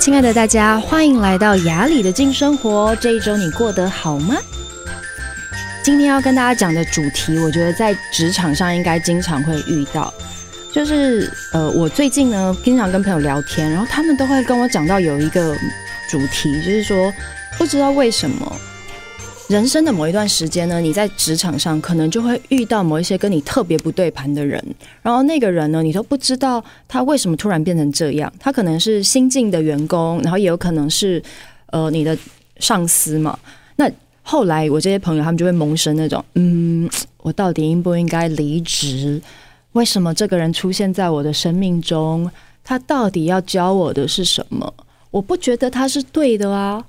亲爱的大家，欢迎来到雅里的静生活。这一周你过得好吗？今天要跟大家讲的主题，我觉得在职场上应该经常会遇到。就是呃，我最近呢，经常跟朋友聊天，然后他们都会跟我讲到有一个主题，就是说，不知道为什么。人生的某一段时间呢，你在职场上可能就会遇到某一些跟你特别不对盘的人，然后那个人呢，你都不知道他为什么突然变成这样。他可能是新进的员工，然后也有可能是呃你的上司嘛。那后来我这些朋友他们就会萌生那种，嗯，我到底应不应该离职？为什么这个人出现在我的生命中？他到底要教我的是什么？我不觉得他是对的啊。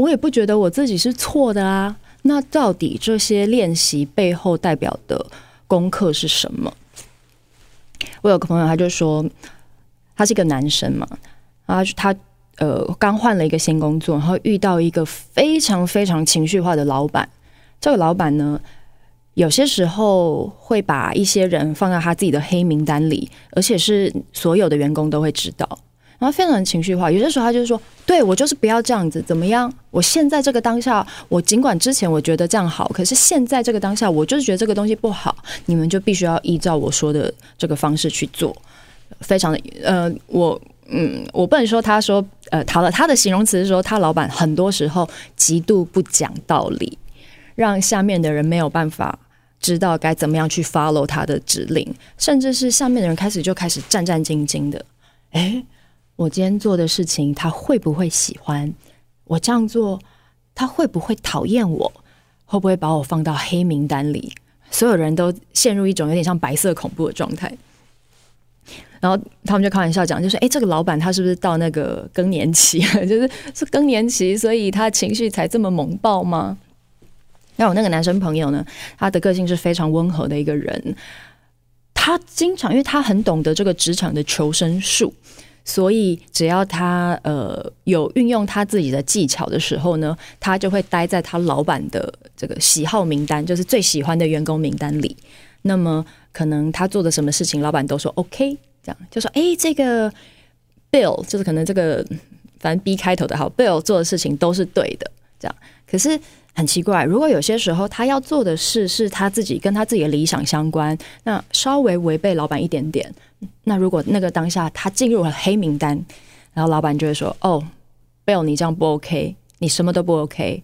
我也不觉得我自己是错的啊，那到底这些练习背后代表的功课是什么？我有个朋友，他就说，他是一个男生嘛，然后他呃刚换了一个新工作，然后遇到一个非常非常情绪化的老板。这个老板呢，有些时候会把一些人放在他自己的黑名单里，而且是所有的员工都会知道。然后非常情绪化，有些时候他就是说：“对，我就是不要这样子，怎么样？我现在这个当下，我尽管之前我觉得这样好，可是现在这个当下，我就是觉得这个东西不好，你们就必须要依照我说的这个方式去做。”非常的呃，我嗯，我不能说他说呃，好了，他的形容词是说他老板很多时候极度不讲道理，让下面的人没有办法知道该怎么样去 follow 他的指令，甚至是下面的人开始就开始战战兢兢的，诶。我今天做的事情，他会不会喜欢？我这样做，他会不会讨厌我？会不会把我放到黑名单里？所有人都陷入一种有点像白色恐怖的状态。然后他们就开玩笑讲，就是哎，这个老板他是不是到那个更年期？就是是更年期，所以他情绪才这么猛爆吗？那我那个男生朋友呢，他的个性是非常温和的一个人，他经常因为他很懂得这个职场的求生术。所以，只要他呃有运用他自己的技巧的时候呢，他就会待在他老板的这个喜好名单，就是最喜欢的员工名单里。那么，可能他做的什么事情，老板都说 OK，这样就说：“哎，这个 Bill 就是可能这个反正 B 开头的好，Bill 做的事情都是对的。”这样，可是。很奇怪，如果有些时候他要做的事是他自己跟他自己的理想相关，那稍微违背老板一点点，那如果那个当下他进入了黑名单，然后老板就会说：“哦，Bill，你这样不 OK，你什么都不 OK。”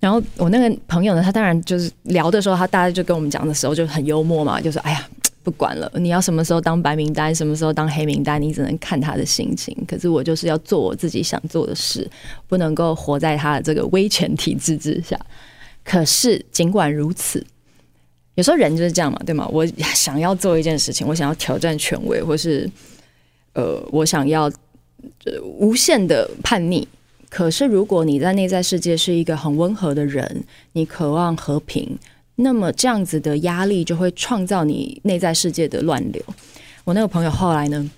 然后我那个朋友呢，他当然就是聊的时候，他大家就跟我们讲的时候就很幽默嘛，就说：“哎呀。”不管了，你要什么时候当白名单，什么时候当黑名单，你只能看他的心情。可是我就是要做我自己想做的事，不能够活在他的这个威权体制之下。可是尽管如此，有时候人就是这样嘛，对吗？我想要做一件事情，我想要挑战权威，或是呃，我想要无限的叛逆。可是如果你在内在世界是一个很温和的人，你渴望和平。那么这样子的压力就会创造你内在世界的乱流。我那个朋友后来呢，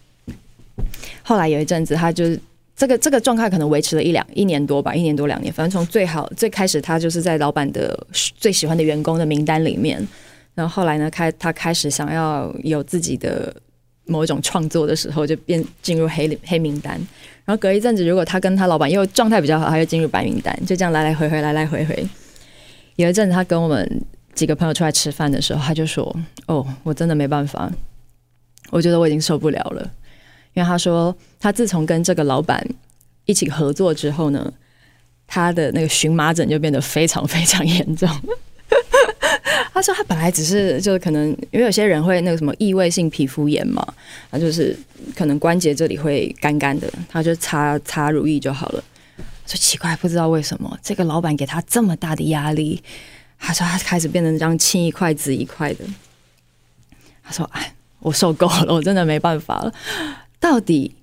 后来有一阵子，他就是这个这个状态可能维持了一两一年多吧，一年多两年。反正从最好最开始，他就是在老板的最喜欢的员工的名单里面。然后后来呢，开他开始想要有自己的某一种创作的时候，就变进入黑黑名单。然后隔一阵子，如果他跟他老板又状态比较好，他就进入白名单。就这样来来回回，来来回回。有一阵子，他跟我们。几个朋友出来吃饭的时候，他就说：“哦，我真的没办法，我觉得我已经受不了了。”因为他说，他自从跟这个老板一起合作之后呢，他的那个荨麻疹就变得非常非常严重。他说，他本来只是就可能因为有些人会那个什么异位性皮肤炎嘛，他就是可能关节这里会干干的，他就擦擦乳液就好了。说奇怪，不知道为什么这个老板给他这么大的压力。他说他开始变成这样青一块紫一块的。他说：“哎，我受够了，我真的没办法了。到底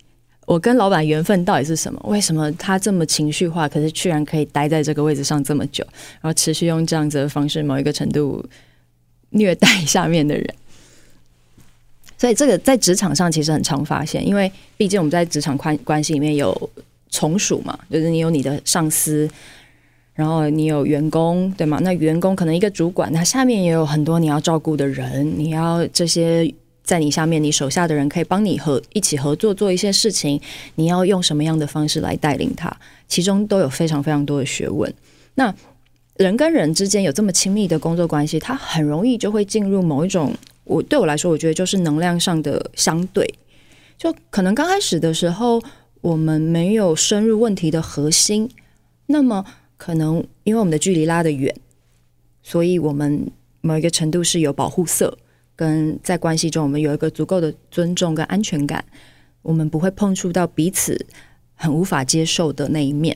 我跟老板缘分到底是什么？为什么他这么情绪化，可是居然可以待在这个位置上这么久，然后持续用这样子的方式，某一个程度虐待下面的人？所以这个在职场上其实很常发现，因为毕竟我们在职场关关系里面有从属嘛，就是你有你的上司。”然后你有员工，对吗？那员工可能一个主管，他下面也有很多你要照顾的人，你要这些在你下面，你手下的人可以帮你和一起合作做一些事情，你要用什么样的方式来带领他？其中都有非常非常多的学问。那人跟人之间有这么亲密的工作关系，他很容易就会进入某一种，我对我来说，我觉得就是能量上的相对。就可能刚开始的时候，我们没有深入问题的核心，那么可能因为我们的距离拉得远，所以我们某一个程度是有保护色。跟在关系中，我们有一个足够的尊重跟安全感，我们不会碰触到彼此很无法接受的那一面。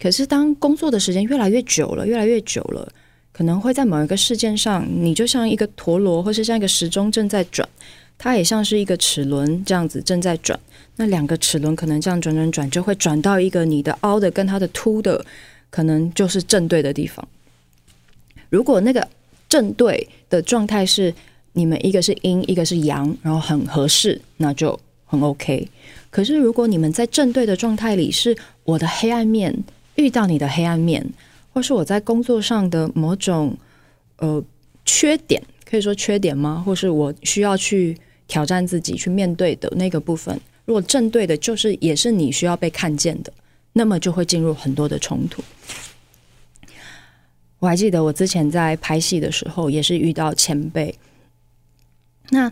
可是，当工作的时间越来越久了，越来越久了，可能会在某一个事件上，你就像一个陀螺，或是像一个时钟正在转，它也像是一个齿轮这样子正在转。那两个齿轮可能这样转转转，就会转到一个你的凹的跟它的凸的，可能就是正对的地方。如果那个正对的状态是。你们一个是阴，一个是阳，然后很合适，那就很 OK。可是如果你们在正对的状态里，是我的黑暗面遇到你的黑暗面，或是我在工作上的某种呃缺点，可以说缺点吗？或是我需要去挑战自己去面对的那个部分，如果正对的，就是也是你需要被看见的，那么就会进入很多的冲突。我还记得我之前在拍戏的时候，也是遇到前辈。那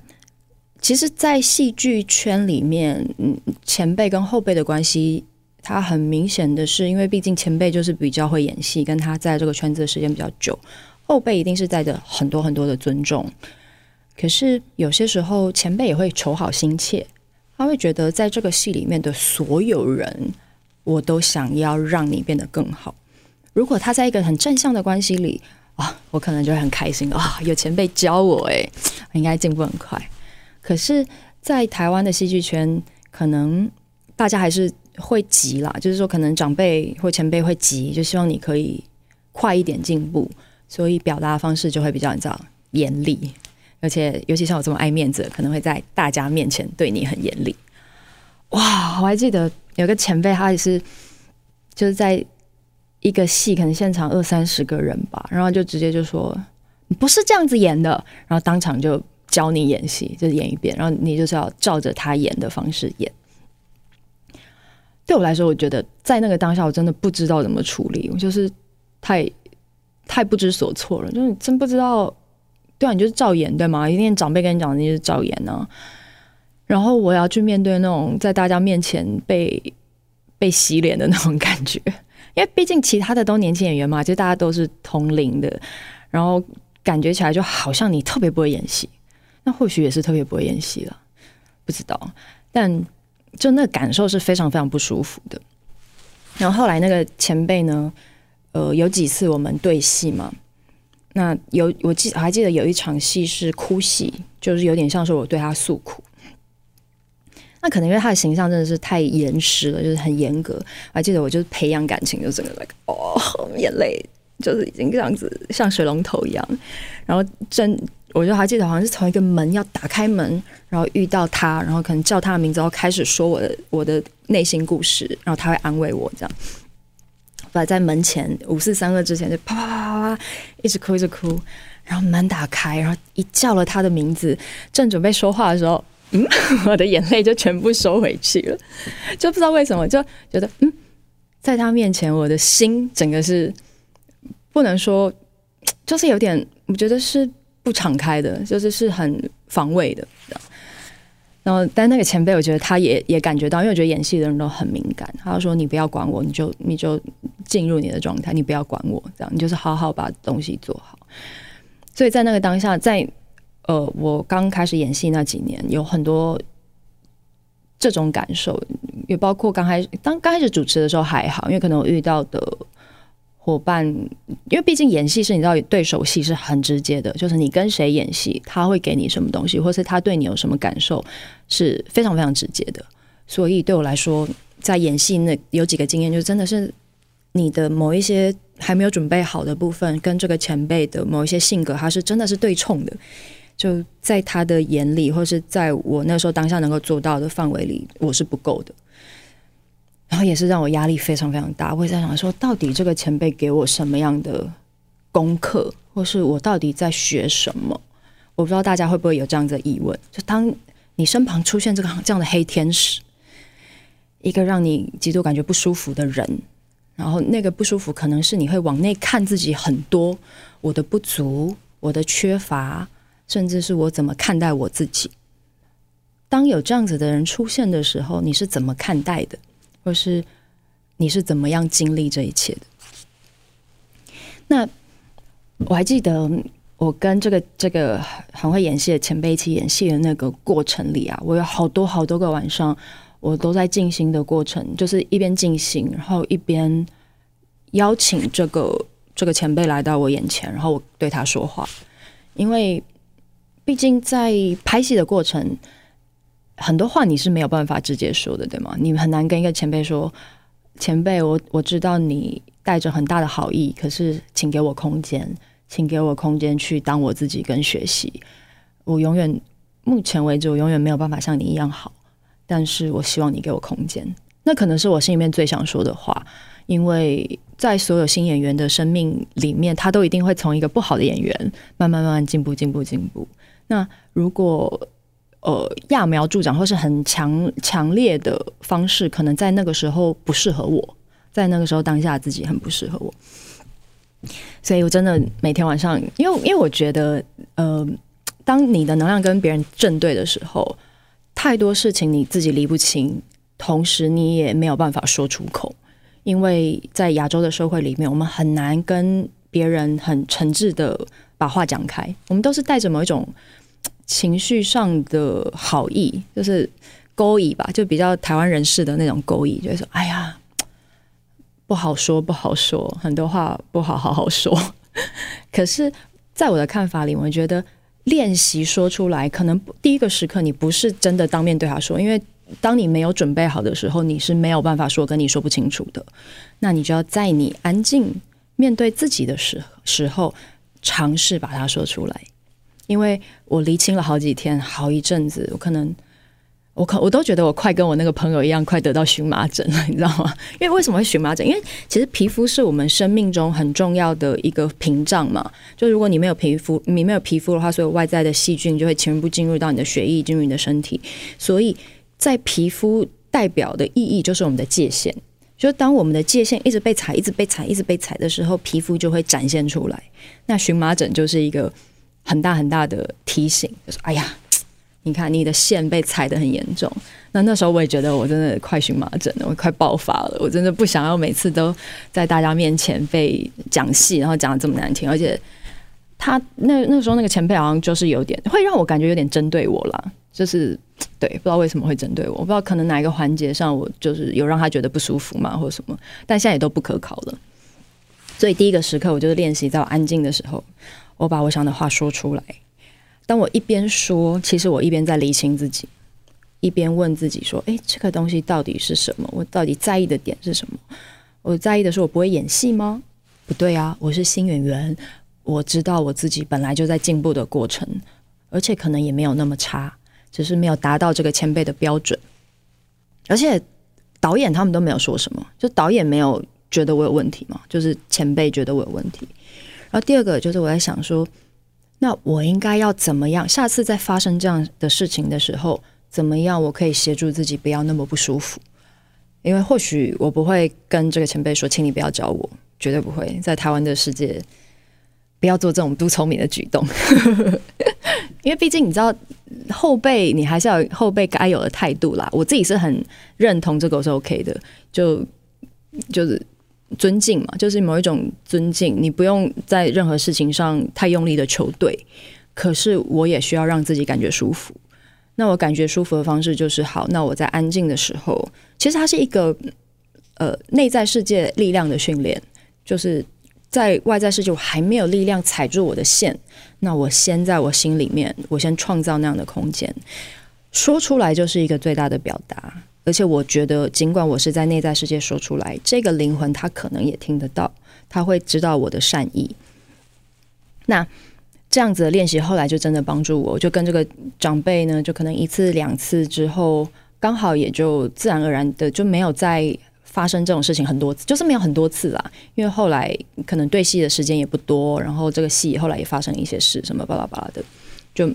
其实，在戏剧圈里面，嗯，前辈跟后辈的关系，他很明显的是，因为毕竟前辈就是比较会演戏，跟他在这个圈子的时间比较久，后辈一定是带着很多很多的尊重。可是有些时候，前辈也会求好心切，他会觉得在这个戏里面的所有人，我都想要让你变得更好。如果他在一个很正向的关系里。啊，我可能就会很开心啊！有前辈教我，哎，应该进步很快。可是，在台湾的戏剧圈，可能大家还是会急啦，就是说，可能长辈或前辈会急，就希望你可以快一点进步，所以表达方式就会比较你知道严厉，而且尤其像我这么爱面子，可能会在大家面前对你很严厉。哇，我还记得有个前辈，他也是就是在。一个戏可能现场二三十个人吧，然后就直接就说你不是这样子演的，然后当场就教你演戏，就演一遍，然后你就是要照着他演的方式演。对我来说，我觉得在那个当下，我真的不知道怎么处理，我就是太太不知所措了，就是你真不知道，对啊，你就是照演对吗？一定长辈跟你讲，你就是照演呢、然后我要去面对那种在大家面前被被洗脸的那种感觉。因为毕竟其他的都年轻演员嘛，就大家都是同龄的，然后感觉起来就好像你特别不会演戏，那或许也是特别不会演戏了，不知道。但就那感受是非常非常不舒服的。然后后来那个前辈呢，呃，有几次我们对戏嘛，那有我记我还记得有一场戏是哭戏，就是有点像是我对他诉苦。那可能因为他的形象真的是太严实了，就是很严格。我还记得我就是培养感情，就整个那个哦，眼泪就是已经这样子像水龙头一样。然后真，我就还记得好像是从一个门要打开门，然后遇到他，然后可能叫他的名字，然后开始说我的我的内心故事，然后他会安慰我这样。摆在门前五四三二之前就啪啪啪啪一直哭一直哭，然后门打开，然后一叫了他的名字，正准备说话的时候。嗯，我的眼泪就全部收回去了，就不知道为什么，就觉得嗯，在他面前，我的心整个是不能说，就是有点，我觉得是不敞开的，就是是很防卫的。然后，但那个前辈，我觉得他也也感觉到，因为我觉得演戏的人都很敏感。他说：“你不要管我，你就你就进入你的状态，你不要管我，这样你就是好好把东西做好。”所以在那个当下，在。呃，我刚开始演戏那几年，有很多这种感受，也包括刚开始当刚开始主持的时候还好，因为可能我遇到的伙伴，因为毕竟演戏是你知道对手戏是很直接的，就是你跟谁演戏，他会给你什么东西，或是他对你有什么感受，是非常非常直接的。所以对我来说，在演戏那有几个经验，就真的是你的某一些还没有准备好的部分，跟这个前辈的某一些性格，它是真的是对冲的。就在他的眼里，或是在我那时候当下能够做到的范围里，我是不够的。然后也是让我压力非常非常大。我也在想说，到底这个前辈给我什么样的功课，或是我到底在学什么？我不知道大家会不会有这样的疑问：就当你身旁出现这个这样的黑天使，一个让你极度感觉不舒服的人，然后那个不舒服可能是你会往内看自己很多我的不足、我的缺乏，甚至是我怎么看待我自己。当有这样子的人出现的时候，你是怎么看待的，或是你是怎么样经历这一切的？那我还记得。我跟这个这个很会演戏的前辈一起演戏的那个过程里啊，我有好多好多个晚上，我都在静心的过程，就是一边静心，然后一边邀请这个这个前辈来到我眼前，然后我对他说话。因为毕竟在拍戏的过程，很多话你是没有办法直接说的，对吗？你很难跟一个前辈说：“前辈，我我知道你带着很大的好意，可是请给我空间。”请给我空间去当我自己跟学习。我永远，目前为止，我永远没有办法像你一样好。但是我希望你给我空间。那可能是我心里面最想说的话，因为在所有新演员的生命里面，他都一定会从一个不好的演员慢慢慢慢进步、进步、进步。那如果呃揠苗助长或是很强强烈的方式，可能在那个时候不适合我，在那个时候当下自己很不适合我。所以，我真的每天晚上，因为因为我觉得，呃，当你的能量跟别人正对的时候，太多事情你自己理不清，同时你也没有办法说出口，因为在亚洲的社会里面，我们很难跟别人很诚挚的把话讲开，我们都是带着某一种情绪上的好意，就是勾引吧，就比较台湾人士的那种勾引，就是说，哎呀。不好说，不好说，很多话不好好好说。可是，在我的看法里，我觉得练习说出来，可能第一个时刻你不是真的当面对他说，因为当你没有准备好的时候，你是没有办法说，跟你说不清楚的。那你就要在你安静面对自己的时时候，尝试把它说出来。因为我离清了好几天，好一阵子，我可能。我可我都觉得我快跟我那个朋友一样，快得到荨麻疹了，你知道吗？因为为什么会荨麻疹？因为其实皮肤是我们生命中很重要的一个屏障嘛。就如果你没有皮肤，你没有皮肤的话，所有外在的细菌就会全部进入到你的血液，进入你的身体。所以在皮肤代表的意义就是我们的界限。就当我们的界限一直被踩，一直被踩，一直被踩的时候，皮肤就会展现出来。那荨麻疹就是一个很大很大的提醒，就是哎呀。你看，你的线被踩得很严重。那那时候我也觉得我真的快荨麻疹了，我快爆发了。我真的不想要每次都在大家面前被讲戏，然后讲得这么难听。而且他那那时候那个前辈好像就是有点会让我感觉有点针对我啦，就是对，不知道为什么会针对我，我不知道可能哪一个环节上我就是有让他觉得不舒服嘛，或者什么。但现在也都不可考了。所以第一个时刻，我就是练习在我安静的时候，我把我想的话说出来。当我一边说，其实我一边在理清自己，一边问自己说：“诶，这个东西到底是什么？我到底在意的点是什么？我在意的是我不会演戏吗？不对啊，我是新演员，我知道我自己本来就在进步的过程，而且可能也没有那么差，只是没有达到这个前辈的标准。而且导演他们都没有说什么，就导演没有觉得我有问题嘛，就是前辈觉得我有问题。然后第二个就是我在想说。”那我应该要怎么样？下次再发生这样的事情的时候，怎么样？我可以协助自己不要那么不舒服。因为或许我不会跟这个前辈说，请你不要找我，绝对不会。在台湾的世界，不要做这种不聪明的举动。因为毕竟你知道，后辈你还是要后辈该有的态度啦。我自己是很认同这个是 OK 的，就就是。尊敬嘛，就是某一种尊敬。你不用在任何事情上太用力的求对，可是我也需要让自己感觉舒服。那我感觉舒服的方式就是好。那我在安静的时候，其实它是一个呃内在世界力量的训练，就是在外在世界我还没有力量踩住我的线，那我先在我心里面，我先创造那样的空间，说出来就是一个最大的表达。而且我觉得，尽管我是在内在世界说出来，这个灵魂他可能也听得到，他会知道我的善意。那这样子的练习后来就真的帮助我，就跟这个长辈呢，就可能一次两次之后，刚好也就自然而然的就没有再发生这种事情很多次，就是没有很多次啦。因为后来可能对戏的时间也不多，然后这个戏后来也发生一些事，什么巴拉巴拉的。就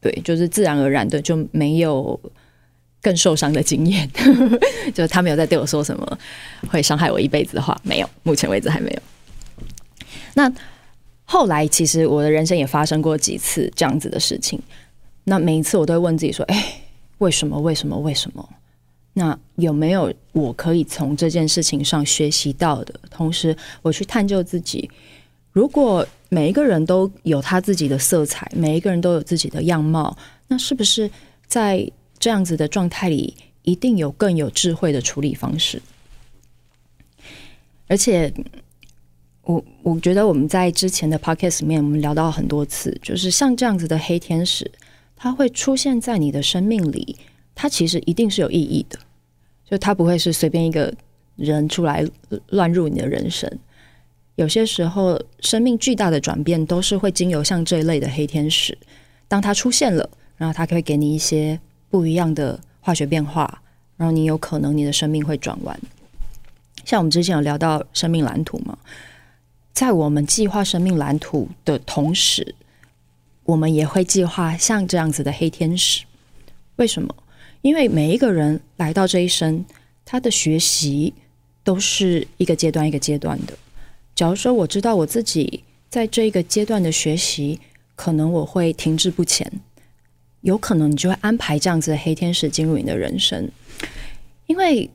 对，就是自然而然的就没有更受伤的经验，就是他没有在对我说什么会伤害我一辈子的话，没有，目前为止还没有。那后来其实我的人生也发生过几次这样子的事情，那每一次我都会问自己说：“哎，为什么？为什么？为什么？”那有没有我可以从这件事情上学习到的？同时，我去探究自己。如果每一个人都有他自己的色彩，每一个人都有自己的样貌，那是不是在这样子的状态里，一定有更有智慧的处理方式？而且，我我觉得我们在之前的 podcast 里面，我们聊到很多次，就是像这样子的黑天使，它会出现在你的生命里，它其实一定是有意义的。就他不会是随便一个人出来乱入你的人生，有些时候生命巨大的转变都是会经由像这一类的黑天使，当他出现了，然后他可以给你一些不一样的化学变化，然后你有可能你的生命会转弯。像我们之前有聊到生命蓝图嘛，在我们计划生命蓝图的同时，我们也会计划像这样子的黑天使，为什么？因为每一个人来到这一生，他的学习都是一个阶段一个阶段的。假如说我知道我自己在这一个阶段的学习，可能我会停滞不前，有可能你就会安排这样子的黑天使进入你的人生。因为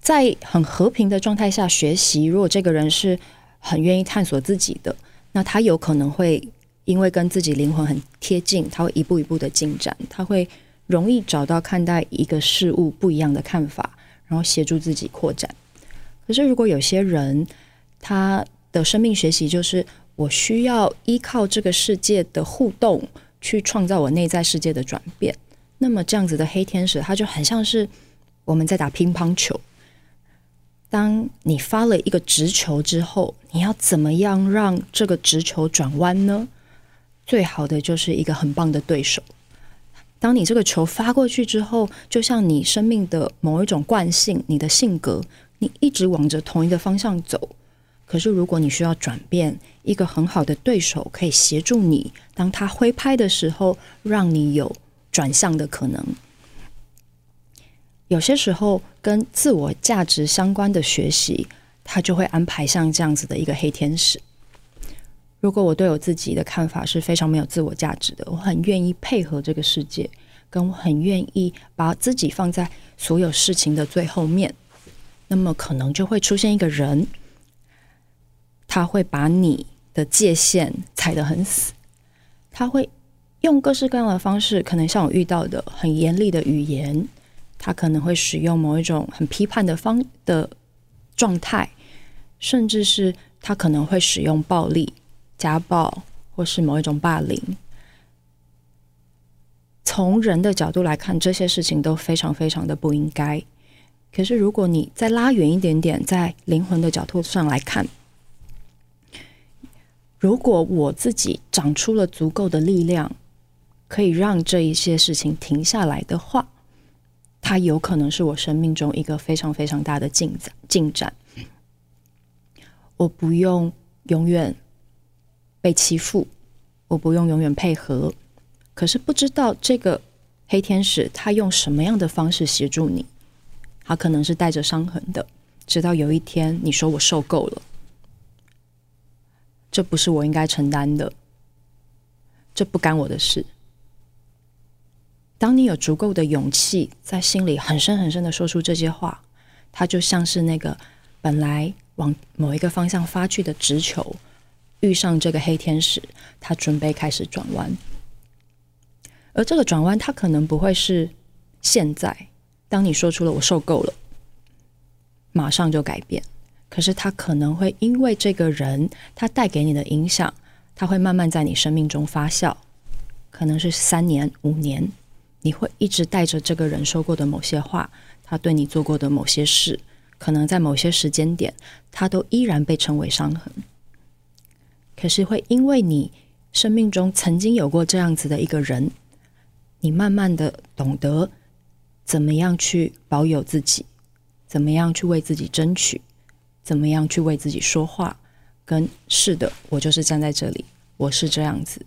在很和平的状态下学习，如果这个人是很愿意探索自己的，那他有可能会因为跟自己灵魂很贴近，他会一步一步的进展，他会。容易找到看待一个事物不一样的看法，然后协助自己扩展。可是，如果有些人他的生命学习就是我需要依靠这个世界的互动去创造我内在世界的转变，那么这样子的黑天使，他就很像是我们在打乒乓球。当你发了一个直球之后，你要怎么样让这个直球转弯呢？最好的就是一个很棒的对手。当你这个球发过去之后，就像你生命的某一种惯性，你的性格，你一直往着同一个方向走。可是，如果你需要转变，一个很好的对手可以协助你，当他挥拍的时候，让你有转向的可能。有些时候，跟自我价值相关的学习，他就会安排像这样子的一个黑天使。如果我对我自己的看法是非常没有自我价值的，我很愿意配合这个世界，跟我很愿意把自己放在所有事情的最后面，那么可能就会出现一个人，他会把你的界限踩得很死，他会用各式各样的方式，可能像我遇到的很严厉的语言，他可能会使用某一种很批判的方的状态，甚至是他可能会使用暴力。家暴或是某一种霸凌，从人的角度来看，这些事情都非常非常的不应该。可是，如果你再拉远一点点，在灵魂的角度上来看，如果我自己长出了足够的力量，可以让这一些事情停下来的话，它有可能是我生命中一个非常非常大的进展。进展，我不用永远。被欺负，我不用永远配合。可是不知道这个黑天使他用什么样的方式协助你？他可能是带着伤痕的。直到有一天你说我受够了，这不是我应该承担的，这不干我的事。当你有足够的勇气，在心里很深很深的说出这些话，它就像是那个本来往某一个方向发去的直球。遇上这个黑天使，他准备开始转弯，而这个转弯，他可能不会是现在。当你说出了“我受够了”，马上就改变。可是他可能会因为这个人他带给你的影响，他会慢慢在你生命中发酵。可能是三年、五年，你会一直带着这个人说过的某些话，他对你做过的某些事，可能在某些时间点，他都依然被称为伤痕。可是会因为你生命中曾经有过这样子的一个人，你慢慢的懂得怎么样去保有自己，怎么样去为自己争取，怎么样去为自己说话。跟是的，我就是站在这里，我是这样子，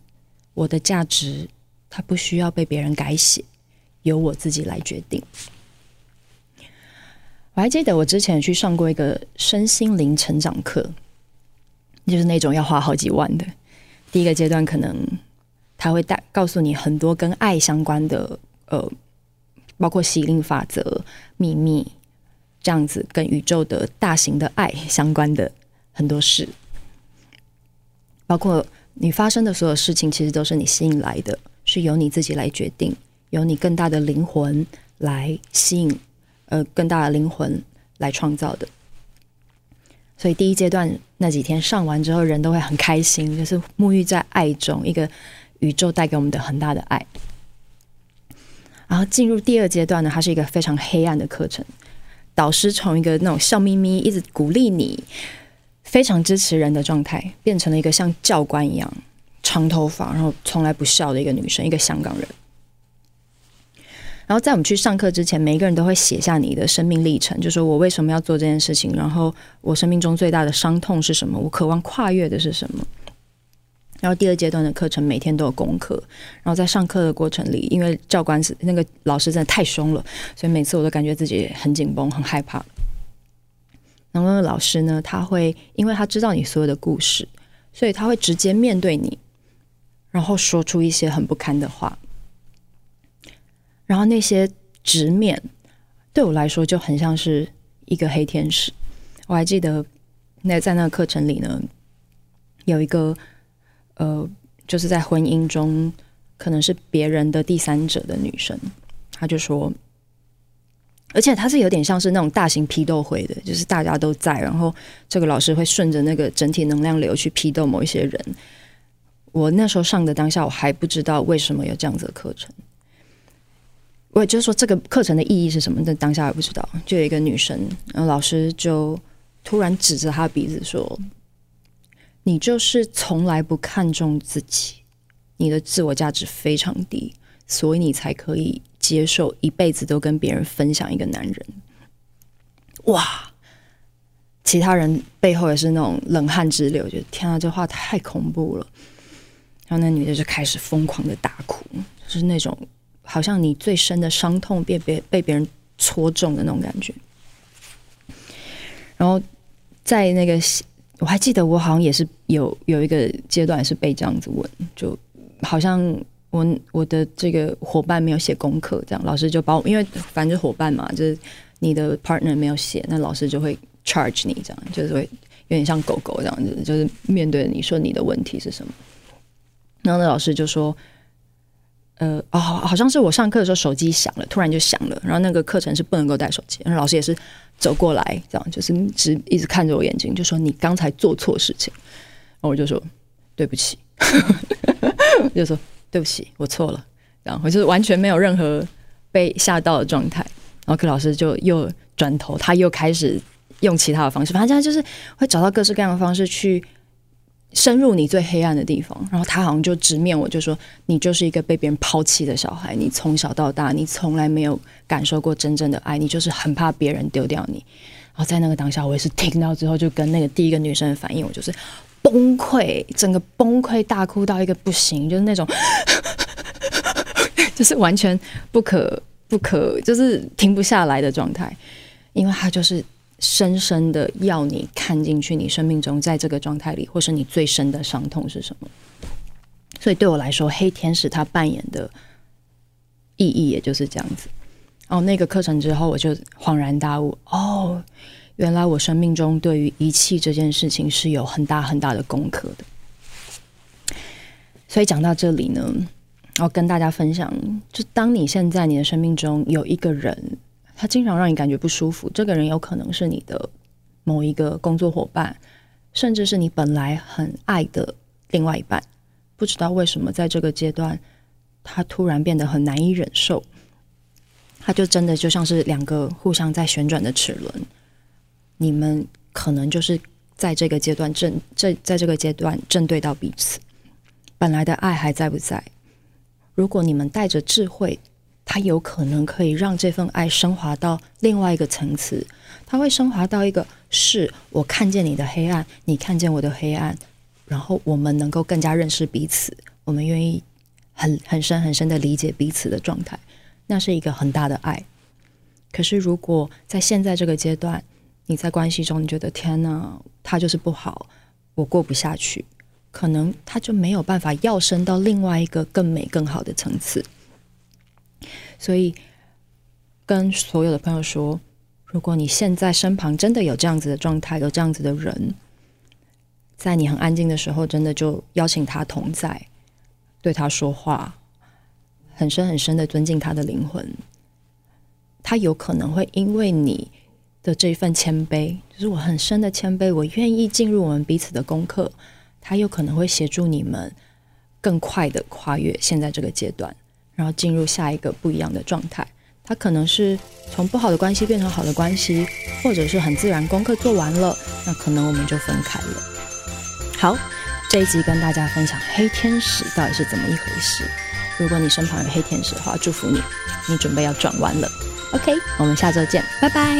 我的价值，它不需要被别人改写，由我自己来决定。我还记得我之前去上过一个身心灵成长课，就是那种要花好几万的。第一个阶段可能他会带告诉你很多跟爱相关的，呃，包括吸引力法则、秘密这样子，跟宇宙的大型的爱相关的很多事，包括你发生的所有事情，其实都是你吸引来的，是由你自己来决定，由你更大的灵魂来吸引。呃，更大的灵魂来创造的，所以第一阶段那几天上完之后，人都会很开心，就是沐浴在爱中，一个宇宙带给我们的很大的爱。然后进入第二阶段呢，它是一个非常黑暗的课程，导师从一个那种笑眯眯、一直鼓励你、非常支持人的状态，变成了一个像教官一样长头发，然后从来不笑的一个女生，一个香港人。然后在我们去上课之前，每一个人都会写下你的生命历程，就说我为什么要做这件事情，然后我生命中最大的伤痛是什么，我渴望跨越的是什么。然后第二阶段的课程每天都有功课，然后在上课的过程里，因为教官是那个老师真的太凶了，所以每次我都感觉自己很紧绷、很害怕。然后那个老师呢，他会因为他知道你所有的故事，所以他会直接面对你，然后说出一些很不堪的话。然后那些直面对我来说就很像是一个黑天使。我还记得那在那个课程里呢，有一个呃，就是在婚姻中可能是别人的第三者的女生，她就说，而且她是有点像是那种大型批斗会的，就是大家都在，然后这个老师会顺着那个整体能量流去批斗某一些人。我那时候上的当下，我还不知道为什么有这样子的课程。我也就是说，这个课程的意义是什么？但当下也不知道。就有一个女生，然后老师就突然指着她鼻子说：“你就是从来不看重自己，你的自我价值非常低，所以你才可以接受一辈子都跟别人分享一个男人。”哇！其他人背后也是那种冷汗直流，觉得天啊，这话太恐怖了。然后那女的就开始疯狂的大哭，就是那种。好像你最深的伤痛被别被别人戳中的那种感觉，然后在那个我还记得，我好像也是有有一个阶段是被这样子问，就好像我我的这个伙伴没有写功课，这样老师就把我，因为反正伙伴嘛，就是你的 partner 没有写，那老师就会 charge 你，这样就是会有点像狗狗这样子，就是面对你说你的问题是什么，然后那老师就说。呃哦，好像是我上课的时候手机响了，突然就响了。然后那个课程是不能够带手机，然后老师也是走过来，这样就是直一直看着我眼睛，就说你刚才做错事情。然后我就说对不起，就说对不起，我错了。然后就是完全没有任何被吓到的状态。然后课老师就又转头，他又开始用其他的方式，反正他就是会找到各式各样的方式去。深入你最黑暗的地方，然后他好像就直面我，就说你就是一个被别人抛弃的小孩，你从小到大你从来没有感受过真正的爱，你就是很怕别人丢掉你。然后在那个当下，我也是听到之后，就跟那个第一个女生的反应，我就是崩溃，整个崩溃大哭到一个不行，就是那种，就是完全不可不可，就是停不下来的状态，因为他就是。深深的要你看进去，你生命中在这个状态里，或是你最深的伤痛是什么？所以对我来说，黑天使他扮演的意义也就是这样子。哦，那个课程之后，我就恍然大悟，哦，原来我生命中对于遗弃这件事情是有很大很大的功课的。所以讲到这里呢，我跟大家分享，就当你现在你的生命中有一个人。他经常让你感觉不舒服。这个人有可能是你的某一个工作伙伴，甚至是你本来很爱的另外一半。不知道为什么，在这个阶段，他突然变得很难以忍受。他就真的就像是两个互相在旋转的齿轮，你们可能就是在这个阶段正这在这个阶段正对到彼此。本来的爱还在不在？如果你们带着智慧。它有可能可以让这份爱升华到另外一个层次，它会升华到一个是我看见你的黑暗，你看见我的黑暗，然后我们能够更加认识彼此，我们愿意很很深很深的理解彼此的状态，那是一个很大的爱。可是如果在现在这个阶段，你在关系中，你觉得天哪，他就是不好，我过不下去，可能他就没有办法要升到另外一个更美更好的层次。所以，跟所有的朋友说，如果你现在身旁真的有这样子的状态，有这样子的人，在你很安静的时候，真的就邀请他同在，对他说话，很深很深的尊敬他的灵魂。他有可能会因为你的这一份谦卑，就是我很深的谦卑，我愿意进入我们彼此的功课。他有可能会协助你们更快的跨越现在这个阶段，然后进入下一个不一样的状态。他可能是从不好的关系变成好的关系，或者是很自然功课做完了，那可能我们就分开了。好，这一集跟大家分享黑天使到底是怎么一回事。如果你身旁有黑天使的话，祝福你，你准备要转弯了。OK，我们下周见，拜拜。